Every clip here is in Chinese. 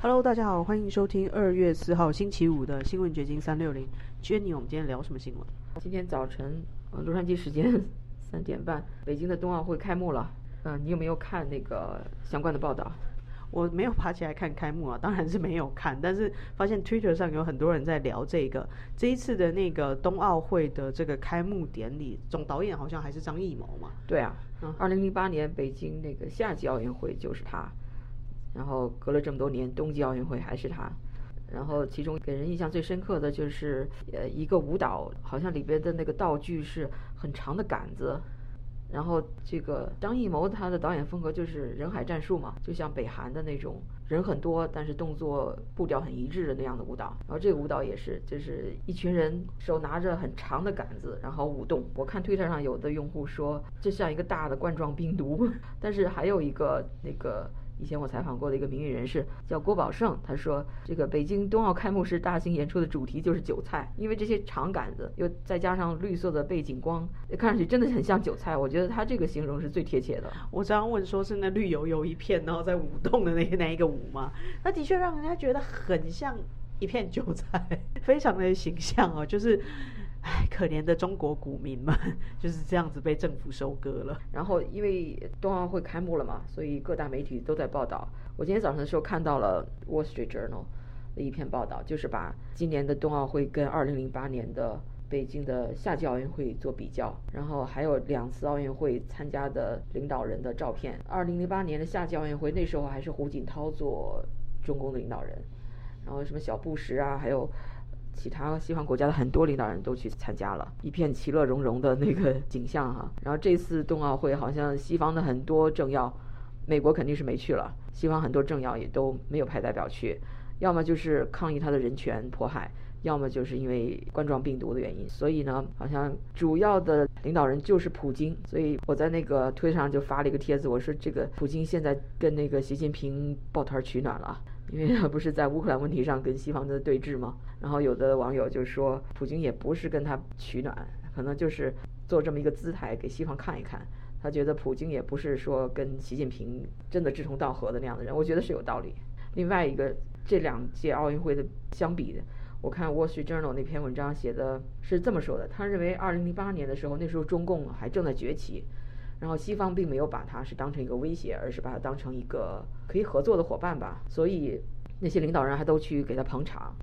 Hello，大家好，欢迎收听二月四号星期五的新闻掘金三六零。Jenny，我们今天聊什么新闻？今天早晨，呃，洛杉矶时间 三点半，北京的冬奥会开幕了。嗯、你有没有看那个相关的报道？我没有爬起来看开幕啊，当然是没有看，但是发现 Twitter 上有很多人在聊这个这一次的那个冬奥会的这个开幕典礼，总导演好像还是张艺谋嘛。对啊嗯，二零零八年北京那个夏季奥运会就是他，然后隔了这么多年，冬季奥运会还是他。然后其中给人印象最深刻的就是，呃，一个舞蹈，好像里边的那个道具是很长的杆子。然后这个张艺谋他的导演风格就是人海战术嘛，就像北韩的那种人很多，但是动作步调很一致的那样的舞蹈。然后这个舞蹈也是，就是一群人手拿着很长的杆子，然后舞动。我看推特上有的用户说这像一个大的冠状病毒，但是还有一个那个。以前我采访过的一个名誉人士叫郭宝胜，他说这个北京冬奥开幕式大型演出的主题就是韭菜，因为这些长杆子又再加上绿色的背景光，看上去真的很像韭菜。我觉得他这个形容是最贴切的。我刚刚问说是那绿油油一片，然后在舞动的那那一个舞吗？那的确让人家觉得很像一片韭菜，非常的形象哦，就是。可怜的中国股民们就是这样子被政府收割了。然后因为冬奥会开幕了嘛，所以各大媒体都在报道。我今天早上的时候看到了《Wall Street Journal》的一篇报道，就是把今年的冬奥会跟2008年的北京的夏季奥运会做比较，然后还有两次奥运会参加的领导人的照片。2008年的夏季奥运会那时候还是胡锦涛做中共的领导人，然后什么小布什啊，还有。其他西方国家的很多领导人都去参加了，一片其乐融融的那个景象哈。然后这次冬奥会好像西方的很多政要，美国肯定是没去了，西方很多政要也都没有派代表去，要么就是抗议他的人权迫害，要么就是因为冠状病毒的原因。所以呢，好像主要的领导人就是普京。所以我在那个推上就发了一个帖子，我说这个普京现在跟那个习近平抱团取暖了。因为他不是在乌克兰问题上跟西方的对峙吗？然后有的网友就说，普京也不是跟他取暖，可能就是做这么一个姿态给西方看一看。他觉得普京也不是说跟习近平真的志同道合的那样的人，我觉得是有道理。另外一个，这两届奥运会的相比，我看《Wall Street Journal》那篇文章写的是这么说的：他认为2008年的时候，那时候中共还正在崛起。然后西方并没有把它是当成一个威胁，而是把它当成一个可以合作的伙伴吧。所以那些领导人还都去给他捧场。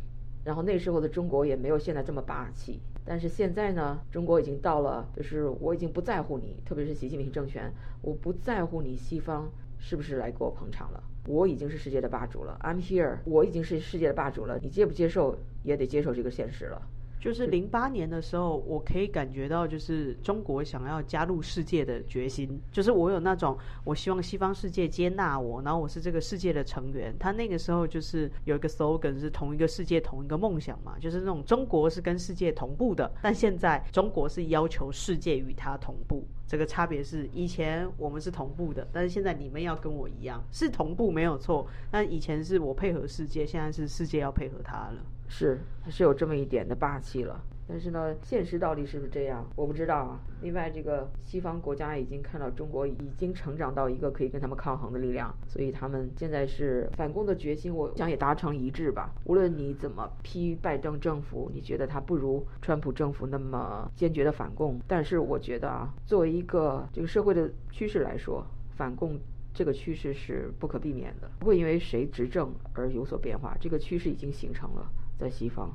然后那时候的中国也没有现在这么霸气。但是现在呢，中国已经到了，就是我已经不在乎你，特别是习近平政权，我不在乎你西方是不是来给我捧场了。我已经是世界的霸主了，I'm here，我已经是世界的霸主了。你接不接受，也得接受这个现实了。就是零八年的时候，我可以感觉到，就是中国想要加入世界的决心。就是我有那种，我希望西方世界接纳我，然后我是这个世界的成员。他那个时候就是有一个 slogan 是同一个世界，同一个梦想嘛，就是那种中国是跟世界同步的。但现在中国是要求世界与它同步，这个差别是以前我们是同步的，但是现在你们要跟我一样是同步没有错。但以前是我配合世界，现在是世界要配合他了。是，是有这么一点的霸气了。但是呢，现实到底是不是这样，我不知道啊。另外，这个西方国家已经看到中国已经成长到一个可以跟他们抗衡的力量，所以他们现在是反共的决心，我想也达成一致吧。无论你怎么批拜登政府，你觉得他不如川普政府那么坚决的反共，但是我觉得啊，作为一个这个社会的趋势来说，反共。这个趋势是不可避免的，不会因为谁执政而有所变化。这个趋势已经形成了，在西方。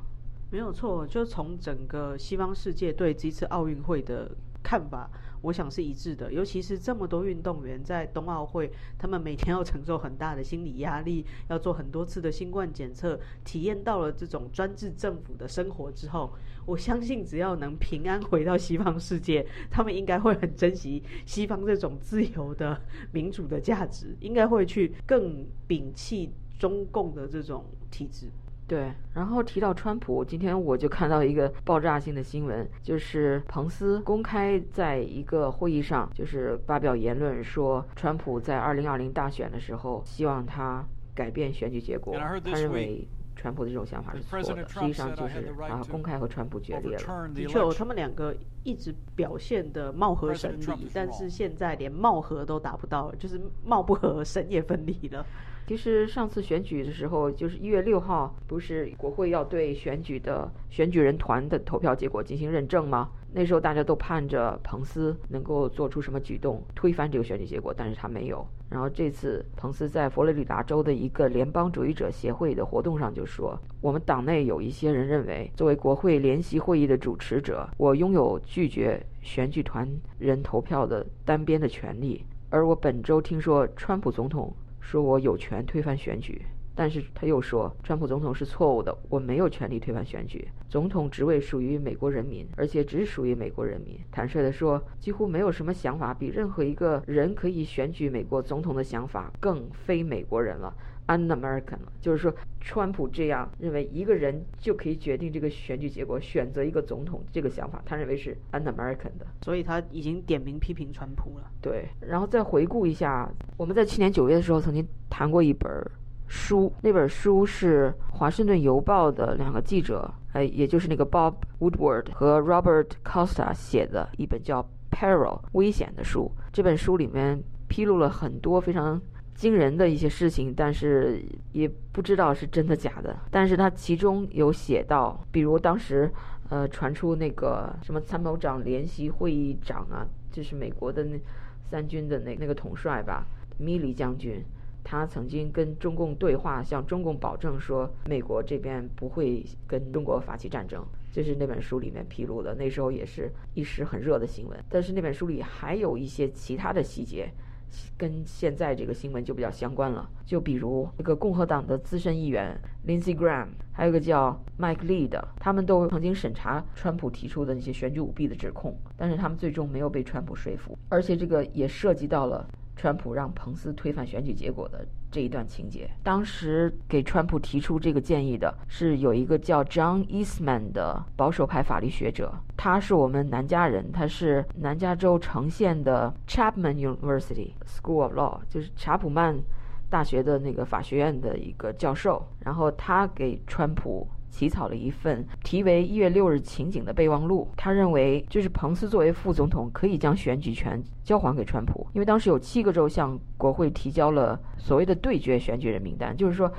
没有错，就从整个西方世界对这次奥运会的看法，我想是一致的。尤其是这么多运动员在冬奥会，他们每天要承受很大的心理压力，要做很多次的新冠检测，体验到了这种专制政府的生活之后，我相信只要能平安回到西方世界，他们应该会很珍惜西方这种自由的民主的价值，应该会去更摒弃中共的这种体制。对，然后提到川普，今天我就看到一个爆炸性的新闻，就是彭斯公开在一个会议上，就是发表言论说，川普在二零二零大选的时候，希望他改变选举结果。他认为川普的这种想法是错的，实际上就是啊，公开和川普决裂了。的确，他们两个一直表现的貌合神离，但是现在连貌合都达不到了，就是貌不合，神也分离了。其实上次选举的时候，就是一月六号，不是国会要对选举的选举人团的投票结果进行认证吗？那时候大家都盼着彭斯能够做出什么举动推翻这个选举结果，但是他没有。然后这次彭斯在佛罗里达州的一个联邦主义者协会的活动上就说：“我们党内有一些人认为，作为国会联席会议的主持者，我拥有拒绝选举团人投票的单边的权利。而我本周听说川普总统。”说我有权推翻选举，但是他又说，川普总统是错误的，我没有权利推翻选举。总统职位属于美国人民，而且只属于美国人民。坦率地说，几乎没有什么想法比任何一个人可以选举美国总统的想法更非美国人了。Un-American 了，就是说，川普这样认为一个人就可以决定这个选举结果，选择一个总统，这个想法，他认为是 Un-American 的，所以他已经点名批评川普了。对，然后再回顾一下，我们在去年九月的时候曾经谈过一本书，那本书是《华盛顿邮报》的两个记者，哎，也就是那个 Bob Woodward 和 Robert Costa 写的一本叫《Peril》危险的书。这本书里面披露了很多非常。惊人的一些事情，但是也不知道是真的假的。但是他其中有写到，比如当时，呃，传出那个什么参谋长联席会议长啊，就是美国的那三军的那那个统帅吧，米利将军，他曾经跟中共对话，向中共保证说，美国这边不会跟中国发起战争。这是那本书里面披露的，那时候也是一时很热的新闻。但是那本书里还有一些其他的细节。跟现在这个新闻就比较相关了，就比如一个共和党的资深议员 Lindsey Graham，还有一个叫 Mike Lee 的，他们都曾经审查川普提出的那些选举舞弊的指控，但是他们最终没有被川普说服，而且这个也涉及到了。川普让彭斯推翻选举结果的这一段情节，当时给川普提出这个建议的是有一个叫 John Eastman 的保守派法律学者，他是我们南加人，他是南加州城县的 Chapman University School of Law，就是查普曼大学的那个法学院的一个教授，然后他给川普。起草了一份题为《一月六日情景》的备忘录。他认为，就是彭斯作为副总统，可以将选举权交还给川普，因为当时有七个州向国会提交了所谓的对决选举人名单，就是说，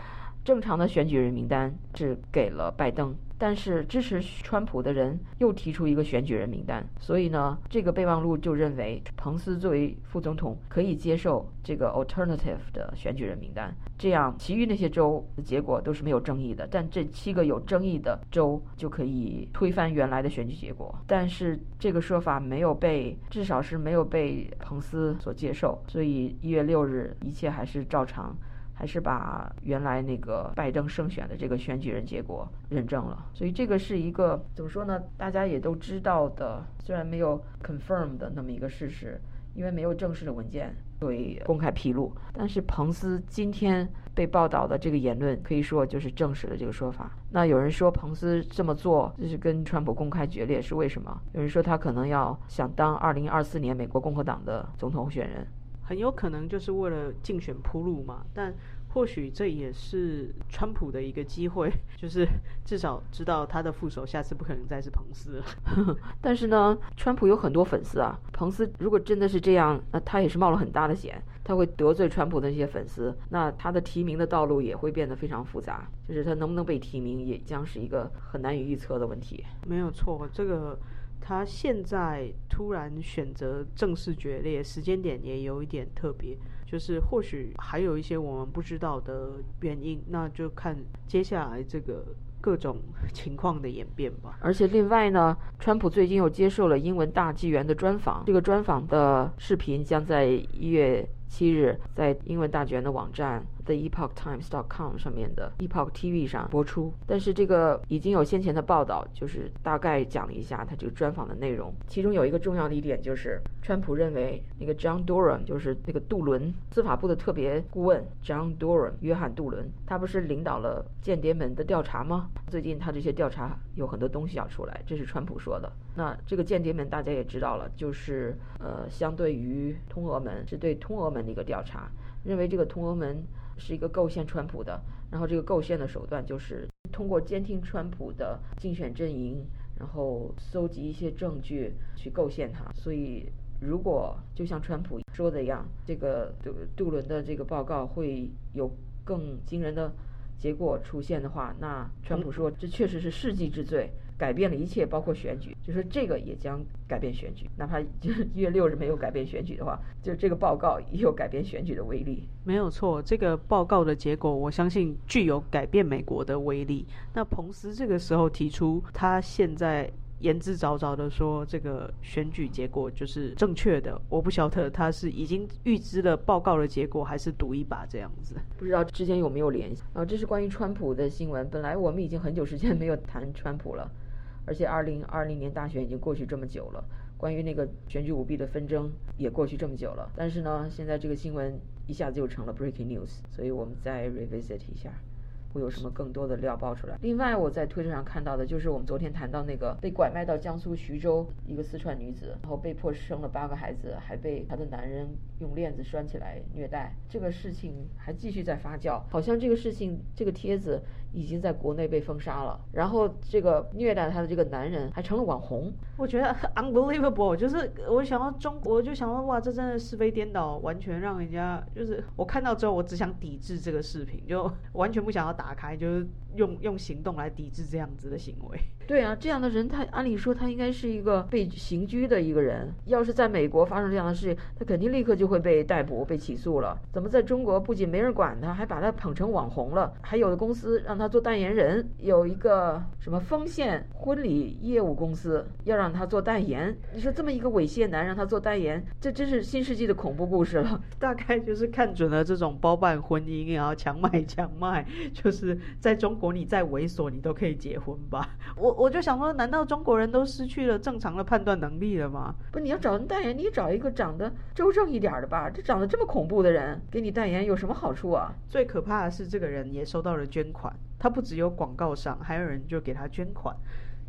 正常的选举人名单是给了拜登。但是支持川普的人又提出一个选举人名单，所以呢，这个备忘录就认为彭斯作为副总统可以接受这个 alternative 的选举人名单，这样其余那些州的结果都是没有争议的，但这七个有争议的州就可以推翻原来的选举结果。但是这个说法没有被，至少是没有被彭斯所接受，所以一月六日一切还是照常。还是把原来那个拜登胜选的这个选举人结果认证了，所以这个是一个怎么说呢？大家也都知道的，虽然没有 confirm 的那么一个事实，因为没有正式的文件所以公开披露。但是彭斯今天被报道的这个言论，可以说就是证实了这个说法。那有人说彭斯这么做就是跟川普公开决裂，是为什么？有人说他可能要想当2024年美国共和党的总统候选人。很有可能就是为了竞选铺路嘛，但或许这也是川普的一个机会，就是至少知道他的副手下次不可能再是彭斯了。但是呢，川普有很多粉丝啊，彭斯如果真的是这样，那他也是冒了很大的险，他会得罪川普的那些粉丝，那他的提名的道路也会变得非常复杂，就是他能不能被提名，也将是一个很难以预测的问题。没有错，这个。他现在突然选择正式决裂，时间点也有一点特别，就是或许还有一些我们不知道的原因，那就看接下来这个各种情况的演变吧。而且另外呢，川普最近又接受了英文大纪元的专访，这个专访的视频将在一月七日在英文大纪元的网站。The Epoch Times dot com 上面的 Epoch TV 上播出，但是这个已经有先前的报道，就是大概讲了一下他这个专访的内容。其中有一个重要的一点就是，川普认为那个 John Durham 就是那个杜伦司法部的特别顾问 John Durham 约翰杜伦，他不是领导了间谍们的调查吗？最近他这些调查有很多东西要出来，这是川普说的。那这个间谍们大家也知道了，就是呃，相对于通俄门是对通俄门的一个调查，认为这个通俄门。是一个构陷川普的，然后这个构陷的手段就是通过监听川普的竞选阵营，然后搜集一些证据去构陷他。所以，如果就像川普说的一样，这个杜杜伦的这个报告会有更惊人的结果出现的话，那川普说这确实是世纪之最，改变了一切，包括选举，就说这个也将改变选举，哪怕就是一月六日没有改变选举的话，就这个报告也有改变选举的威力。没有错，这个报告的结果，我相信具有改变美国的威力。那彭斯这个时候提出，他现在。言之凿凿的说，这个选举结果就是正确的。我不晓得他是已经预知了报告的结果，还是赌一把这样子。不知道之间有没有联系啊？这是关于川普的新闻。本来我们已经很久时间没有谈川普了，而且二零二零年大选已经过去这么久了，关于那个选举舞弊的纷争也过去这么久了。但是呢，现在这个新闻一下子就成了 breaking news，所以我们再 revisit 一下。会有什么更多的料爆出来？另外，我在推特上看到的就是我们昨天谈到那个被拐卖到江苏徐州一个四川女子，然后被迫生了八个孩子，还被她的男人用链子拴起来虐待，这个事情还继续在发酵。好像这个事情，这个帖子已经在国内被封杀了。然后这个虐待她的这个男人还成了网红。我觉得 unbelievable，就是我想到中国，就想到哇，这真的是非颠倒，完全让人家就是我看到之后，我只想抵制这个视频，就完全不想要打。打开就是用用行动来抵制这样子的行为。对啊，这样的人他按理说他应该是一个被刑拘的一个人。要是在美国发生这样的事情，他肯定立刻就会被逮捕、被起诉了。怎么在中国不仅没人管他，还把他捧成网红了？还有的公司让他做代言人，有一个什么丰县婚礼业务公司要让他做代言。你说这么一个猥亵男让他做代言，这真是新世纪的恐怖故事了。大概就是看准了这种包办婚姻，然后强买强卖，就是在中国你再猥琐你都可以结婚吧？我。我就想说，难道中国人都失去了正常的判断能力了吗？不，你要找人代言，你找一个长得周正一点的吧。这长得这么恐怖的人给你代言有什么好处啊？最可怕的是，这个人也收到了捐款。他不只有广告商，还有人就给他捐款，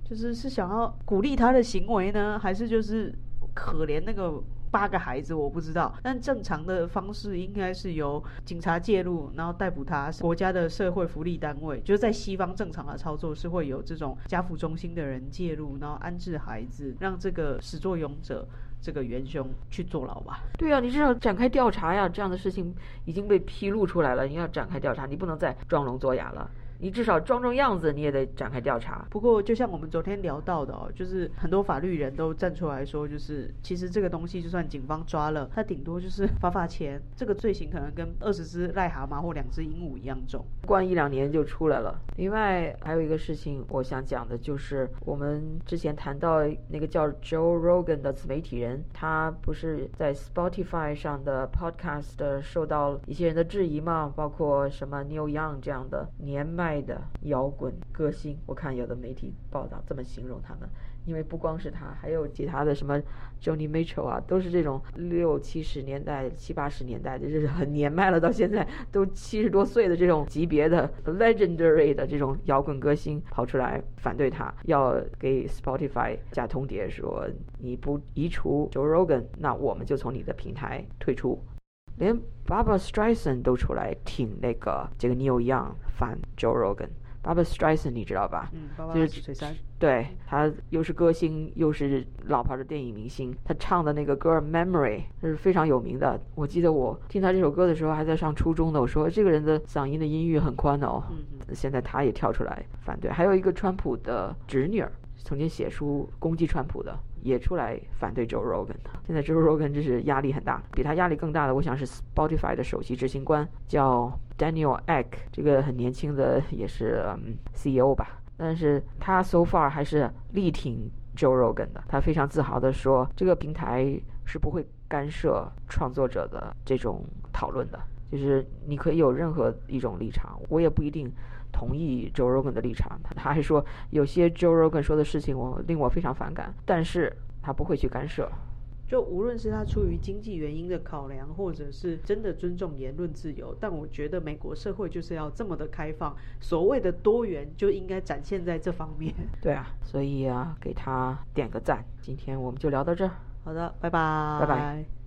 就是是想要鼓励他的行为呢，还是就是可怜那个？八个孩子我不知道，但正常的方式应该是由警察介入，然后逮捕他。国家的社会福利单位就是在西方正常的操作是会有这种家福中心的人介入，然后安置孩子，让这个始作俑者这个元凶去坐牢吧。对啊，你至少展开调查呀，这样的事情已经被披露出来了，你要展开调查，你不能再装聋作哑了。你至少装装样子，你也得展开调查。不过，就像我们昨天聊到的哦，就是很多法律人都站出来说，就是其实这个东西就算警方抓了，他顶多就是罚罚钱，这个罪行可能跟二十只癞蛤蟆或两只鹦鹉一样重，关一两年就出来了。另外还有一个事情，我想讲的就是我们之前谈到那个叫 Joe Rogan 的自媒体人，他不是在 Spotify 上的 Podcast 受到一些人的质疑嘛？包括什么 Neil Young 这样的年迈。爱的摇滚歌星，我看有的媒体报道这么形容他们，因为不光是他，还有其他的什么 Johnny Mitchell 啊，都是这种六七十年代、七八十年代的，就是很年迈了，到现在都七十多岁的这种级别的 legendary 的这种摇滚歌星跑出来反对他，要给 Spotify 加通牒，说你不移除 Joe Rogan，那我们就从你的平台退出。连 Barbara Streisand 都出来挺那个这个 Neil Young 反 Joe Rogan。Barbara Streisand 你知道吧？嗯，就是。对，他又是歌星，又是老牌的电影明星。他唱的那个歌《Memory》是非常有名的。我记得我听他这首歌的时候还在上初中呢。我说这个人的嗓音的音域很宽哦。嗯嗯。现在他也跳出来反对。还有一个川普的侄女儿，曾经写书攻击川普的。也出来反对 Joe Rogan 的，现在 Joe Rogan 真是压力很大。比他压力更大的，我想是 Spotify 的首席执行官叫 Daniel Ek，这个很年轻的也是 CEO 吧。但是他 so far 还是力挺 Joe Rogan 的。他非常自豪地说，这个平台是不会干涉创作者的这种讨论的，就是你可以有任何一种立场，我也不一定。同意 Joe Rogan 的立场，他还说有些 Joe Rogan 说的事情我令我非常反感，但是他不会去干涉。就无论是他出于经济原因的考量，或者是真的尊重言论自由，但我觉得美国社会就是要这么的开放，所谓的多元就应该展现在这方面。对啊，所以啊，给他点个赞。今天我们就聊到这儿。好的，拜拜，拜拜。